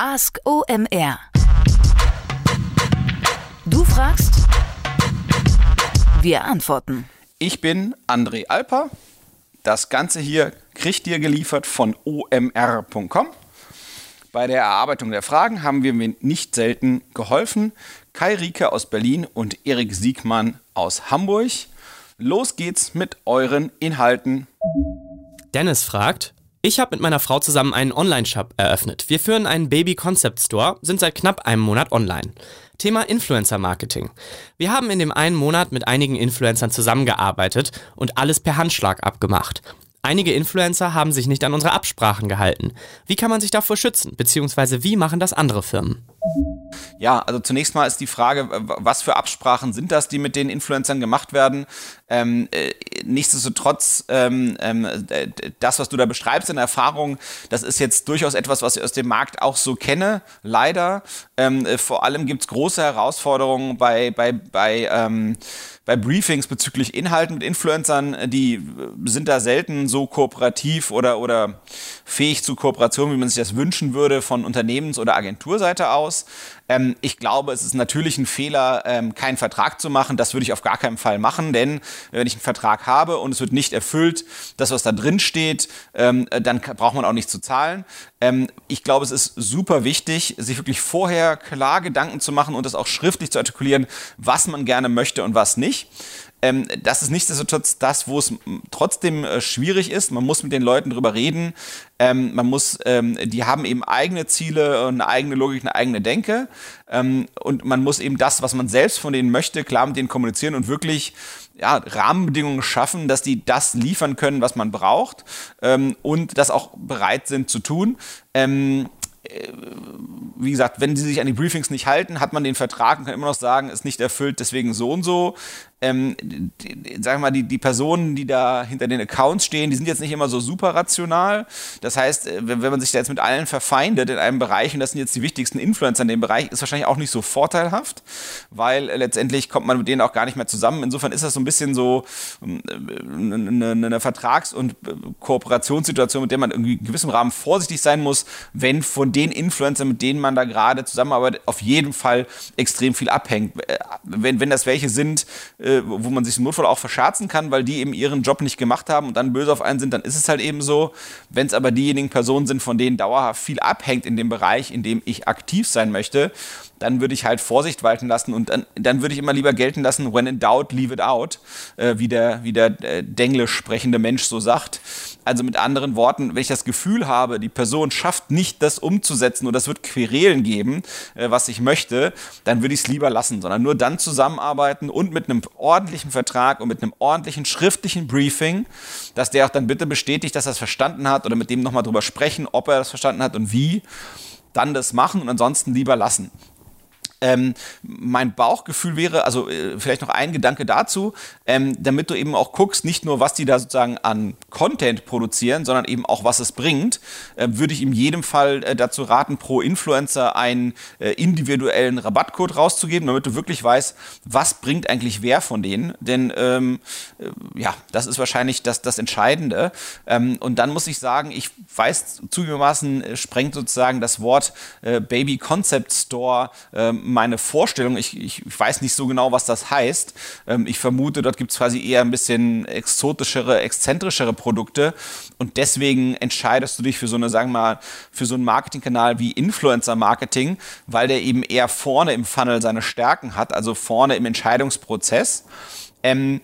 Ask OMR. Du fragst, wir antworten. Ich bin André Alper. Das Ganze hier kriegt ihr geliefert von omr.com. Bei der Erarbeitung der Fragen haben wir mir nicht selten geholfen. Kai Rieke aus Berlin und Erik Siegmann aus Hamburg. Los geht's mit euren Inhalten. Dennis fragt, ich habe mit meiner Frau zusammen einen Online-Shop eröffnet. Wir führen einen Baby-Concept-Store, sind seit knapp einem Monat online. Thema Influencer-Marketing. Wir haben in dem einen Monat mit einigen Influencern zusammengearbeitet und alles per Handschlag abgemacht. Einige Influencer haben sich nicht an unsere Absprachen gehalten. Wie kann man sich davor schützen? Beziehungsweise wie machen das andere Firmen? Ja, also zunächst mal ist die Frage, was für Absprachen sind das, die mit den Influencern gemacht werden? Ähm, äh, nichtsdestotrotz, ähm, ähm, das, was du da beschreibst in Erfahrung, das ist jetzt durchaus etwas, was ich aus dem Markt auch so kenne, leider. Ähm, äh, vor allem gibt es große Herausforderungen bei, bei, bei ähm, bei Briefings bezüglich Inhalten mit Influencern, die sind da selten so kooperativ oder, oder fähig zu Kooperation, wie man sich das wünschen würde von Unternehmens- oder Agenturseite aus. else Ähm, ich glaube, es ist natürlich ein Fehler, ähm, keinen Vertrag zu machen. Das würde ich auf gar keinen Fall machen, denn wenn ich einen Vertrag habe und es wird nicht erfüllt, das, was da drin steht, ähm, dann braucht man auch nicht zu zahlen. Ähm, ich glaube, es ist super wichtig, sich wirklich vorher klar Gedanken zu machen und das auch schriftlich zu artikulieren, was man gerne möchte und was nicht. Ähm, das ist nichtsdestotrotz das, wo es trotzdem äh, schwierig ist. Man muss mit den Leuten drüber reden. Ähm, man muss, ähm, die haben eben eigene Ziele, eine eigene Logik, eine eigene Denke. Ähm, und man muss eben das, was man selbst von denen möchte, klar mit denen kommunizieren und wirklich ja, Rahmenbedingungen schaffen, dass die das liefern können, was man braucht ähm, und das auch bereit sind zu tun. Ähm, äh, wie gesagt, wenn sie sich an die Briefings nicht halten, hat man den Vertrag und kann immer noch sagen, ist nicht erfüllt, deswegen so und so ähm, die, sagen mal, die, die Personen, die da hinter den Accounts stehen, die sind jetzt nicht immer so super rational. Das heißt, äh, wenn, wenn man sich da jetzt mit allen verfeindet in einem Bereich, und das sind jetzt die wichtigsten Influencer in dem Bereich, ist wahrscheinlich auch nicht so vorteilhaft, weil äh, letztendlich kommt man mit denen auch gar nicht mehr zusammen. Insofern ist das so ein bisschen so eine, ähm, eine, eine Vertrags- und äh, Kooperationssituation, mit der man irgendwie in gewissem Rahmen vorsichtig sein muss, wenn von den Influencern, mit denen man da gerade zusammenarbeitet, auf jeden Fall extrem viel abhängt. Wenn, wenn das welche sind, äh, wo man sich im Notfall auch verscherzen kann, weil die eben ihren Job nicht gemacht haben und dann böse auf einen sind, dann ist es halt eben so. Wenn es aber diejenigen Personen sind, von denen dauerhaft viel abhängt in dem Bereich, in dem ich aktiv sein möchte, dann würde ich halt Vorsicht walten lassen und dann, dann würde ich immer lieber gelten lassen, when in doubt, leave it out, äh, wie der, wie der äh, Denglisch sprechende Mensch so sagt. Also mit anderen Worten, wenn ich das Gefühl habe, die Person schafft nicht, das umzusetzen oder es wird Querelen geben, äh, was ich möchte, dann würde ich es lieber lassen, sondern nur dann zusammenarbeiten und mit einem ordentlichen Vertrag und mit einem ordentlichen schriftlichen Briefing, dass der auch dann bitte bestätigt, dass er es verstanden hat oder mit dem nochmal drüber sprechen, ob er das verstanden hat und wie, dann das machen und ansonsten lieber lassen. Ähm, mein Bauchgefühl wäre, also äh, vielleicht noch ein Gedanke dazu, ähm, damit du eben auch guckst, nicht nur, was die da sozusagen an Content produzieren, sondern eben auch, was es bringt, äh, würde ich in jedem Fall äh, dazu raten, pro Influencer einen äh, individuellen Rabattcode rauszugeben, damit du wirklich weißt, was bringt eigentlich wer von denen. Denn ähm, äh, ja, das ist wahrscheinlich das, das Entscheidende. Ähm, und dann muss ich sagen, ich weiß zugegebenermaßen, äh, sprengt sozusagen das Wort Baby Concept Store ähm, meine Vorstellung. Ich, ich, weiß nicht so genau, was das heißt. Ähm, ich vermute, dort gibt es quasi eher ein bisschen exotischere, exzentrischere Produkte. Und deswegen entscheidest du dich für so eine, sagen wir mal, für so einen Marketingkanal wie Influencer-Marketing, weil der eben eher vorne im Funnel seine Stärken hat, also vorne im Entscheidungsprozess. Ähm,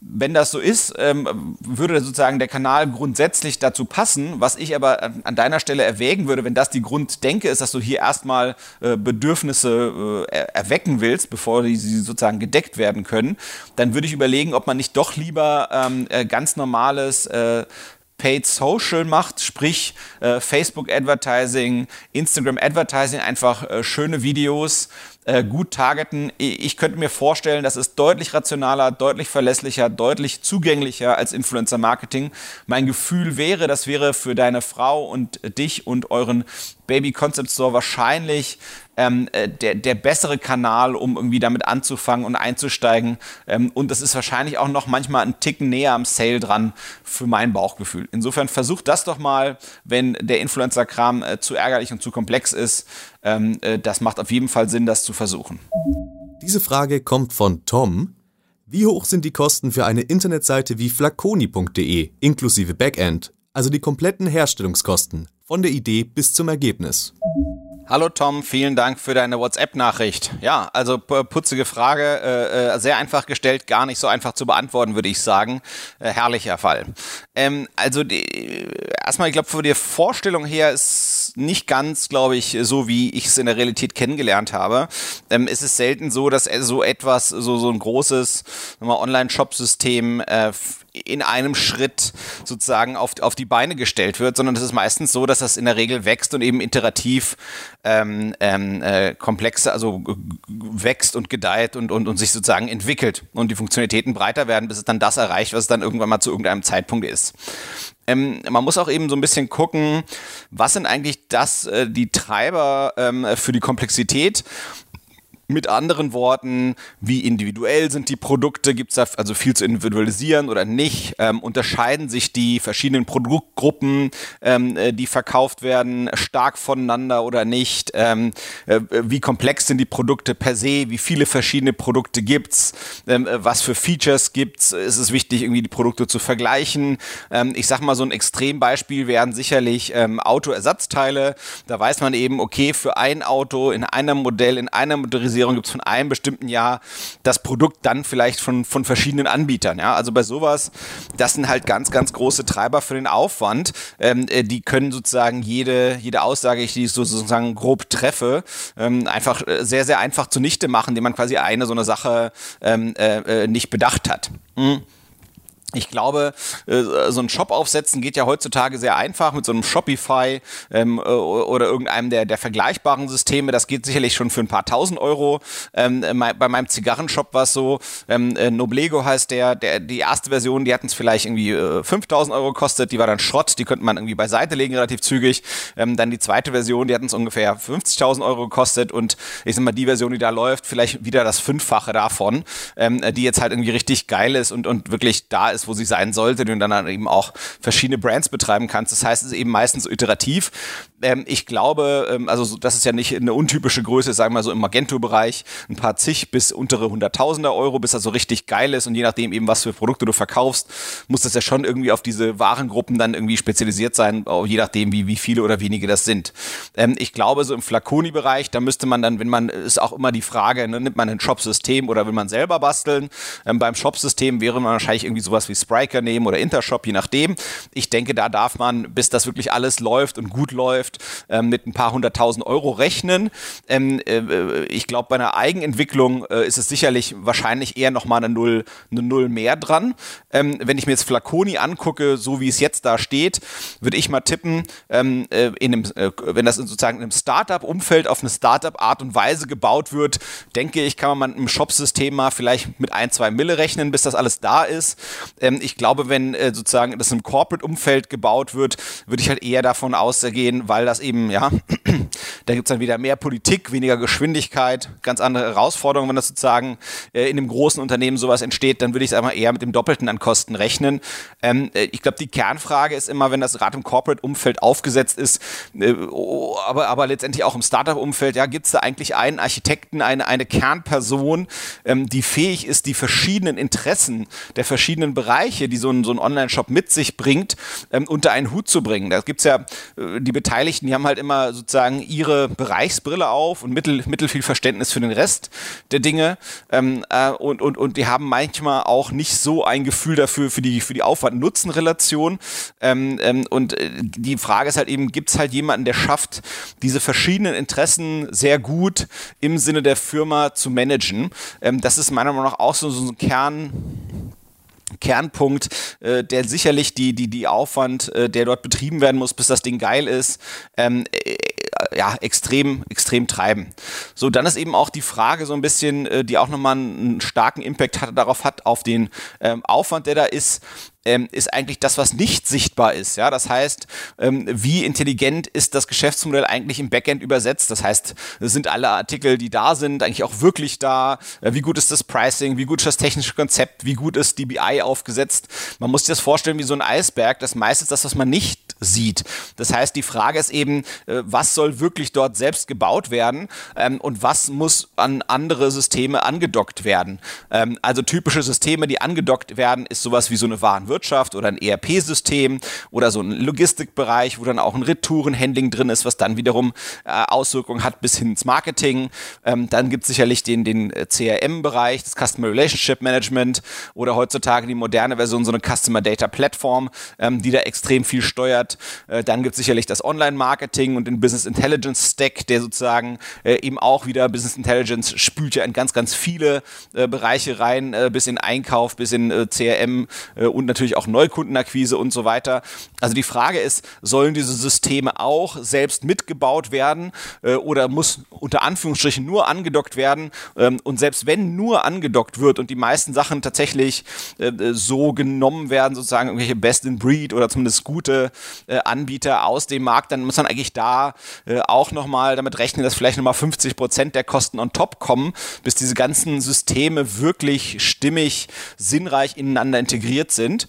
wenn das so ist, ähm, würde sozusagen der Kanal grundsätzlich dazu passen. Was ich aber an, an, deiner Stelle erwägen würde, wenn das die Grunddenke ist, dass du hier erstmal äh, Bedürfnisse äh, erwecken willst, bevor die, sie sozusagen gedeckt werden können, dann würde ich überlegen, ob man nicht doch lieber ähm, äh, ganz normales äh, Paid Social macht, sprich äh, Facebook Advertising, Instagram Advertising, einfach äh, schöne Videos, äh, gut targeten. Ich könnte mir vorstellen, das ist deutlich rationaler, deutlich verlässlicher, deutlich zugänglicher als Influencer-Marketing. Mein Gefühl wäre, das wäre für deine Frau und dich und euren Baby Concept Store wahrscheinlich ähm, äh, der, der bessere Kanal, um irgendwie damit anzufangen und einzusteigen. Ähm, und das ist wahrscheinlich auch noch manchmal ein Ticken näher am Sale dran für mein Bauchgefühl. Insofern versucht das doch mal, wenn der Influencer-Kram äh, zu ärgerlich und zu komplex ist. Ähm, äh, das macht auf jeden Fall Sinn, das zu versuchen. Diese Frage kommt von Tom. Wie hoch sind die Kosten für eine Internetseite wie flaconi.de inklusive Backend, also die kompletten Herstellungskosten, von der Idee bis zum Ergebnis? Hallo Tom, vielen Dank für deine WhatsApp-Nachricht. Ja, also putzige Frage, äh, äh, sehr einfach gestellt, gar nicht so einfach zu beantworten, würde ich sagen. Äh, herrlicher Fall. Ähm, also die, erstmal, ich glaube, von der Vorstellung her ist nicht ganz, glaube ich, so wie ich es in der Realität kennengelernt habe. Ähm, es ist selten so, dass so etwas, so so ein großes Online-Shop-System äh, in einem Schritt sozusagen auf, auf die Beine gestellt wird, sondern es ist meistens so, dass das in der Regel wächst und eben iterativ ähm, ähm, äh, komplexer, also wächst und gedeiht und, und, und sich sozusagen entwickelt und die Funktionalitäten breiter werden, bis es dann das erreicht, was es dann irgendwann mal zu irgendeinem Zeitpunkt ist. Ähm, man muss auch eben so ein bisschen gucken, was sind eigentlich das, äh, die Treiber ähm, für die Komplexität mit anderen Worten, wie individuell sind die Produkte? Gibt es da also viel zu individualisieren oder nicht? Ähm, unterscheiden sich die verschiedenen Produktgruppen, ähm, äh, die verkauft werden, stark voneinander oder nicht? Ähm, äh, wie komplex sind die Produkte per se? Wie viele verschiedene Produkte gibt's? Ähm, äh, was für Features gibt's? Ist es wichtig, irgendwie die Produkte zu vergleichen? Ähm, ich sag mal, so ein Extrembeispiel wären sicherlich ähm, Autoersatzteile. Da weiß man eben, okay, für ein Auto in einem Modell, in einer Motorisierung Spezialisierung gibt es von einem bestimmten Jahr das Produkt dann vielleicht von, von verschiedenen Anbietern. Ja? Also bei sowas, das sind halt ganz, ganz große Treiber für den Aufwand. Ähm, äh, die können sozusagen jede, jede Aussage, die ich so sozusagen grob treffe, ähm, einfach äh, sehr, sehr einfach zunichte machen, indem man quasi eine so eine Sache ähm, äh, äh nicht bedacht hat. Mhm. Ich glaube, äh, so ein Shop aufsetzen geht ja heutzutage sehr einfach mit so einem Shopify ähm, äh, oder irgendeinem der, der vergleichbaren Systeme. Das geht sicherlich schon für ein paar tausend Euro. Ähm, bei meinem Zigarrenshop war es so, ähm, äh, Noblego heißt der, der, die erste Version, die hatten es vielleicht irgendwie 5000 Euro gekostet, die war dann Schrott, die könnte man irgendwie beiseite legen relativ zügig. dann die zweite Version, die hatten es ungefähr 50.000 Euro gekostet und ich sag mal, die Version, die da läuft, vielleicht wieder das Fünffache davon, die jetzt halt irgendwie richtig geil ist und, und wirklich da ist ist, wo sie sein sollte, und dann eben auch verschiedene Brands betreiben kannst. Das heißt, es ist eben meistens iterativ. Ähm, ich glaube, ähm, also das ist ja nicht eine untypische Größe, sagen wir mal so im Magento-Bereich, ein paar zig bis untere Hunderttausender Euro, bis das so richtig geil ist und je nachdem eben, was für Produkte du verkaufst, muss das ja schon irgendwie auf diese Warengruppen dann irgendwie spezialisiert sein, je nachdem, wie, wie viele oder wenige das sind. Ähm, ich glaube, so im Flaconi-Bereich, da müsste man dann, wenn man, ist auch immer die Frage, ne, nimmt man ein Shop-System oder will man selber basteln? Ähm, beim Shop-System wäre man wahrscheinlich irgendwie sowas wie Spriker nehmen oder Intershop, je nachdem. Ich denke, da darf man, bis das wirklich alles läuft und gut läuft, ähm, mit ein paar hunderttausend Euro rechnen. Ähm, äh, ich glaube, bei einer Eigenentwicklung äh, ist es sicherlich wahrscheinlich eher nochmal eine Null, eine Null mehr dran. Ähm, wenn ich mir jetzt Flaconi angucke, so wie es jetzt da steht, würde ich mal tippen, ähm, äh, in einem, äh, wenn das sozusagen in einem Startup-Umfeld auf eine Startup-Art und Weise gebaut wird, denke ich, kann man im Shop-System mal vielleicht mit ein, zwei Mille rechnen, bis das alles da ist. Ähm, ich glaube, wenn äh, sozusagen das im Corporate-Umfeld gebaut wird, würde ich halt eher davon ausgehen, weil das eben, ja, da gibt es dann wieder mehr Politik, weniger Geschwindigkeit, ganz andere Herausforderungen, wenn das sozusagen äh, in einem großen Unternehmen sowas entsteht, dann würde ich es einmal eher mit dem Doppelten an Kosten rechnen. Ähm, äh, ich glaube, die Kernfrage ist immer, wenn das gerade im Corporate-Umfeld aufgesetzt ist, äh, oh, aber, aber letztendlich auch im Startup-Umfeld, ja, gibt es da eigentlich einen Architekten, eine, eine Kernperson, ähm, die fähig ist, die verschiedenen Interessen der verschiedenen Bereiche, die so ein, so ein Online-Shop mit sich bringt, ähm, unter einen Hut zu bringen. Da gibt es ja äh, die Beteiligten, die haben halt immer sozusagen ihre Bereichsbrille auf und mittel, mittel viel Verständnis für den Rest der Dinge. Ähm, äh, und, und, und die haben manchmal auch nicht so ein Gefühl dafür, für die, für die Aufwand-Nutzen-Relation. Ähm, ähm, und äh, die Frage ist halt eben, gibt es halt jemanden, der schafft, diese verschiedenen Interessen sehr gut im Sinne der Firma zu managen? Ähm, das ist meiner Meinung nach auch so, so ein Kern Kernpunkt, äh, der sicherlich die, die, die Aufwand, äh, der dort betrieben werden muss, bis das Ding geil ist, ähm, äh, ja, extrem, extrem treiben. So, dann ist eben auch die Frage so ein bisschen, äh, die auch nochmal einen starken Impact hat, darauf hat, auf den ähm, Aufwand, der da ist, ähm, ist eigentlich das, was nicht sichtbar ist. Ja, das heißt, ähm, wie intelligent ist das Geschäftsmodell eigentlich im Backend übersetzt? Das heißt, sind alle Artikel, die da sind, eigentlich auch wirklich da? Äh, wie gut ist das Pricing? Wie gut ist das technische Konzept? Wie gut ist DBI aufgesetzt? Man muss sich das vorstellen wie so ein Eisberg. Das meiste ist das, was man nicht sieht. Das heißt, die Frage ist eben, äh, was soll wirklich dort selbst gebaut werden ähm, und was muss an andere Systeme angedockt werden. Ähm, also typische Systeme, die angedockt werden, ist sowas wie so eine Warenwirtschaft oder ein ERP-System oder so ein Logistikbereich, wo dann auch ein Retourenhandling drin ist, was dann wiederum äh, Auswirkungen hat bis hin ins Marketing. Ähm, dann gibt es sicherlich den, den äh, CRM-Bereich, das Customer Relationship Management oder heutzutage die moderne Version, so eine Customer Data Platform, ähm, die da extrem viel steuert. Äh, dann gibt es sicherlich das Online-Marketing und den Business Intelligence Stack, der sozusagen äh, eben auch wieder Business Intelligence spült ja in ganz, ganz viele äh, Bereiche rein, bis in Einkauf, bis in CRM und natürlich auch Neukundenakquise und so weiter. Also die Frage ist, sollen diese Systeme auch selbst mitgebaut werden oder muss unter Anführungsstrichen nur angedockt werden? Ähm, und selbst wenn nur angedockt wird und die meisten Sachen tatsächlich so genommen werden, sozusagen irgendwelche Best in Breed oder zumindest gute äh, Anbieter aus dem Markt, dann muss man eigentlich da äh, auch nochmal damit rechnen, dass vielleicht nochmal 50 Prozent der Kosten on top kommen, bis diese ganzen Systeme wirklich stimmig, sinnreich ineinander integriert sind.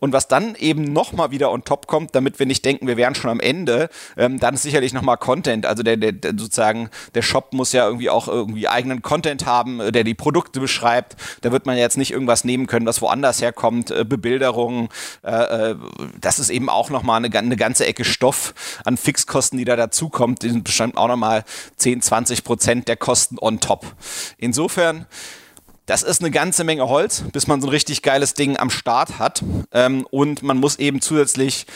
Und was dann eben nochmal wieder on top kommt, damit wir nicht denken, wir wären schon am Ende, ähm, dann ist sicherlich nochmal Content. Also der, der, der, sozusagen, der Shop muss ja irgendwie auch irgendwie eigenen Content haben, äh, der die Produkte beschreibt. Da wird man jetzt nicht irgendwas nehmen können, was woanders herkommt, äh, Bebilderungen. Äh, äh das ist eben auch nochmal eine, eine ganze Ecke Stoff an Fixkosten, die da dazukommt. Die sind bestimmt auch nochmal 10, 20 Prozent der Kosten on top. Insofern, das ist eine ganze Menge Holz, bis man so ein richtig geiles Ding am Start hat. Ähm, und man muss eben zusätzlich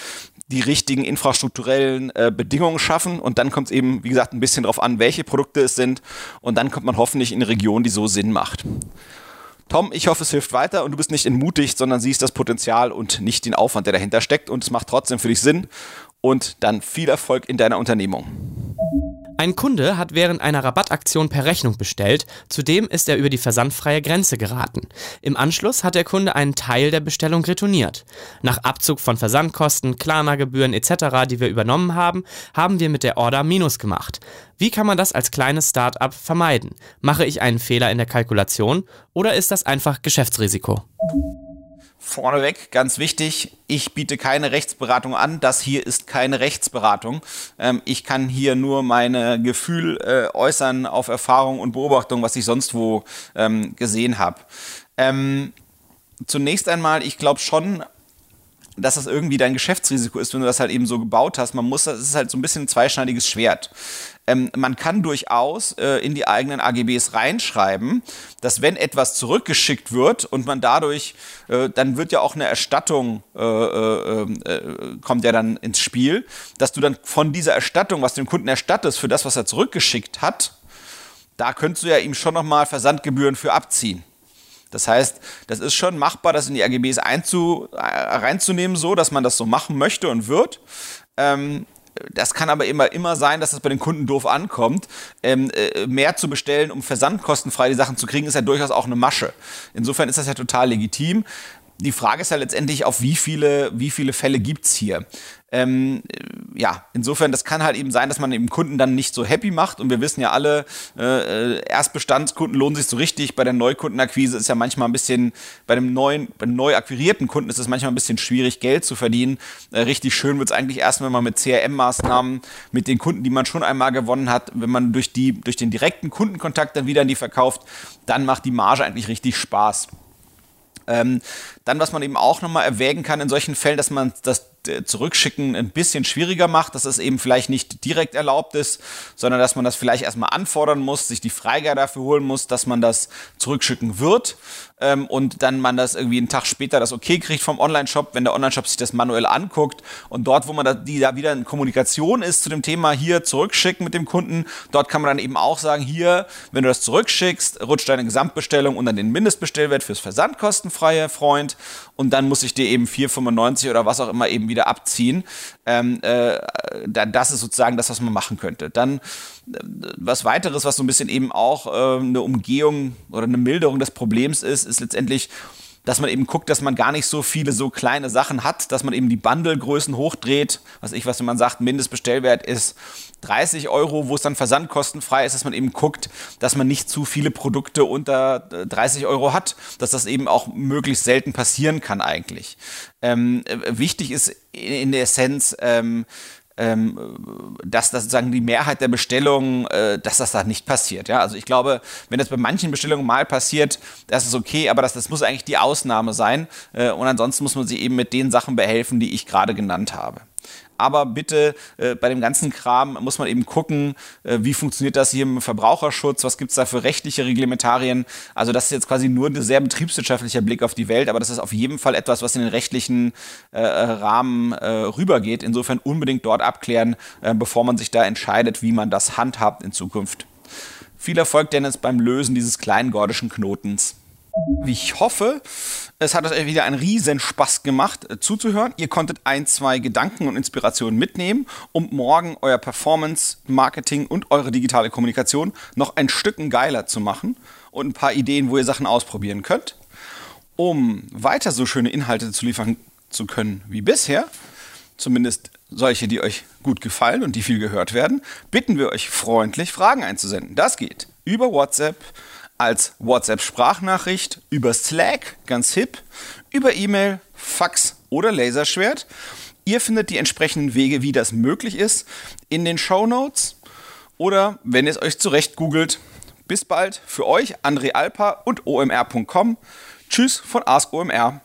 die richtigen infrastrukturellen äh, Bedingungen schaffen. Und dann kommt es eben, wie gesagt, ein bisschen darauf an, welche Produkte es sind. Und dann kommt man hoffentlich in eine Region, die so Sinn macht. Tom, ich hoffe, es hilft weiter und du bist nicht entmutigt, sondern siehst das Potenzial und nicht den Aufwand, der dahinter steckt. Und es macht trotzdem für dich Sinn. Und dann viel Erfolg in deiner Unternehmung. Ein Kunde hat während einer Rabattaktion per Rechnung bestellt, zudem ist er über die versandfreie Grenze geraten. Im Anschluss hat der Kunde einen Teil der Bestellung retourniert. Nach Abzug von Versandkosten, Klarna-Gebühren etc., die wir übernommen haben, haben wir mit der Order Minus gemacht. Wie kann man das als kleines Start-up vermeiden? Mache ich einen Fehler in der Kalkulation oder ist das einfach Geschäftsrisiko? Vorneweg, ganz wichtig, ich biete keine Rechtsberatung an. Das hier ist keine Rechtsberatung. Ähm, ich kann hier nur meine Gefühl äh, äußern auf Erfahrung und Beobachtung, was ich sonst wo ähm, gesehen habe. Ähm, zunächst einmal, ich glaube schon, dass das irgendwie dein Geschäftsrisiko ist, wenn du das halt eben so gebaut hast. Man muss, das ist halt so ein bisschen ein zweischneidiges Schwert ähm, man kann durchaus äh, in die eigenen AGBs reinschreiben, dass wenn etwas zurückgeschickt wird und man dadurch, äh, dann wird ja auch eine Erstattung, äh, äh, äh, kommt ja dann ins Spiel, dass du dann von dieser Erstattung, was du dem Kunden erstattest für das, was er zurückgeschickt hat, da könntest du ja ihm schon nochmal Versandgebühren für abziehen. Das heißt, das ist schon machbar, das in die AGBs einzu, äh, reinzunehmen, so dass man das so machen möchte und wird. Ähm, das kann aber immer, immer sein, dass das bei den Kunden doof ankommt. Ähm, äh, mehr zu bestellen, um versandkostenfrei die Sachen zu kriegen, ist ja durchaus auch eine Masche. Insofern ist das ja total legitim. Die Frage ist ja letztendlich, auf wie viele, wie viele Fälle gibt es hier? Ähm, äh, ja, insofern, das kann halt eben sein, dass man eben Kunden dann nicht so happy macht. Und wir wissen ja alle, äh, äh, Erstbestandskunden lohnen sich so richtig. Bei der Neukundenakquise ist ja manchmal ein bisschen, bei dem neuen, bei neu akquirierten Kunden ist es manchmal ein bisschen schwierig, Geld zu verdienen. Äh, richtig schön wird es eigentlich erst, wenn man mit CRM-Maßnahmen, mit den Kunden, die man schon einmal gewonnen hat, wenn man durch, die, durch den direkten Kundenkontakt dann wieder an die verkauft, dann macht die Marge eigentlich richtig Spaß. Ähm, dann, was man eben auch nochmal erwägen kann in solchen Fällen, dass man das Zurückschicken ein bisschen schwieriger macht, dass es eben vielleicht nicht direkt erlaubt ist, sondern dass man das vielleicht erstmal anfordern muss, sich die Freigabe dafür holen muss, dass man das zurückschicken wird ähm, und dann man das irgendwie einen Tag später das okay kriegt vom Online-Shop, wenn der Online-Shop sich das manuell anguckt. Und dort, wo man da, die da wieder in Kommunikation ist zu dem Thema hier zurückschicken mit dem Kunden, dort kann man dann eben auch sagen, hier, wenn du das zurückschickst, rutscht deine Gesamtbestellung unter den Mindestbestellwert fürs versandkostenfreie Freund. Und dann muss ich dir eben 4,95 oder was auch immer eben wieder wieder abziehen. Ähm, äh, das ist sozusagen das, was man machen könnte. Dann äh, was weiteres, was so ein bisschen eben auch äh, eine Umgehung oder eine Milderung des Problems ist, ist letztendlich dass man eben guckt, dass man gar nicht so viele so kleine Sachen hat, dass man eben die Bundlegrößen hochdreht. Was ich, was man sagt, Mindestbestellwert ist 30 Euro, wo es dann versandkostenfrei ist, dass man eben guckt, dass man nicht zu viele Produkte unter 30 äh, Euro hat, dass das eben auch möglichst selten passieren kann eigentlich. Ähm, äh, wichtig ist in der Essenz, ähm, dass das sozusagen die Mehrheit der Bestellungen, äh, dass das da nicht passiert. Ja? Also ich glaube, wenn das bei manchen Bestellungen mal passiert, das ist okay, aber das, das muss eigentlich die Ausnahme sein. Äh, und ansonsten muss man sie eben mit den Sachen behelfen, die ich gerade genannt habe aber bitte äh, bei dem ganzen Kram muss man eben gucken, äh, wie funktioniert das hier im Verbraucherschutz, was gibt es da für rechtliche Reglementarien. Also das ist jetzt quasi nur ein sehr betriebswirtschaftlicher Blick auf die Welt, aber das ist auf jeden Fall etwas, was in den rechtlichen äh, Rahmen äh, rübergeht. Insofern unbedingt dort abklären, äh, bevor man sich da entscheidet, wie man das handhabt in Zukunft. Viel Erfolg, Dennis, beim Lösen dieses kleinen gordischen Knotens. Ich hoffe, es hat euch wieder einen riesen Spaß gemacht äh, zuzuhören. Ihr konntet ein, zwei Gedanken und Inspirationen mitnehmen, um morgen euer Performance, Marketing und eure digitale Kommunikation noch ein Stück geiler zu machen und ein paar Ideen, wo ihr Sachen ausprobieren könnt. Um weiter so schöne Inhalte zu liefern zu können wie bisher, zumindest solche, die euch gut gefallen und die viel gehört werden, bitten wir euch freundlich, Fragen einzusenden. Das geht über WhatsApp als WhatsApp-Sprachnachricht, über Slack, ganz hip, über E-Mail, Fax oder Laserschwert. Ihr findet die entsprechenden Wege, wie das möglich ist, in den Show Notes oder wenn ihr es euch zurecht googelt. Bis bald für euch, André Alpa und omr.com. Tschüss von Ask OMR.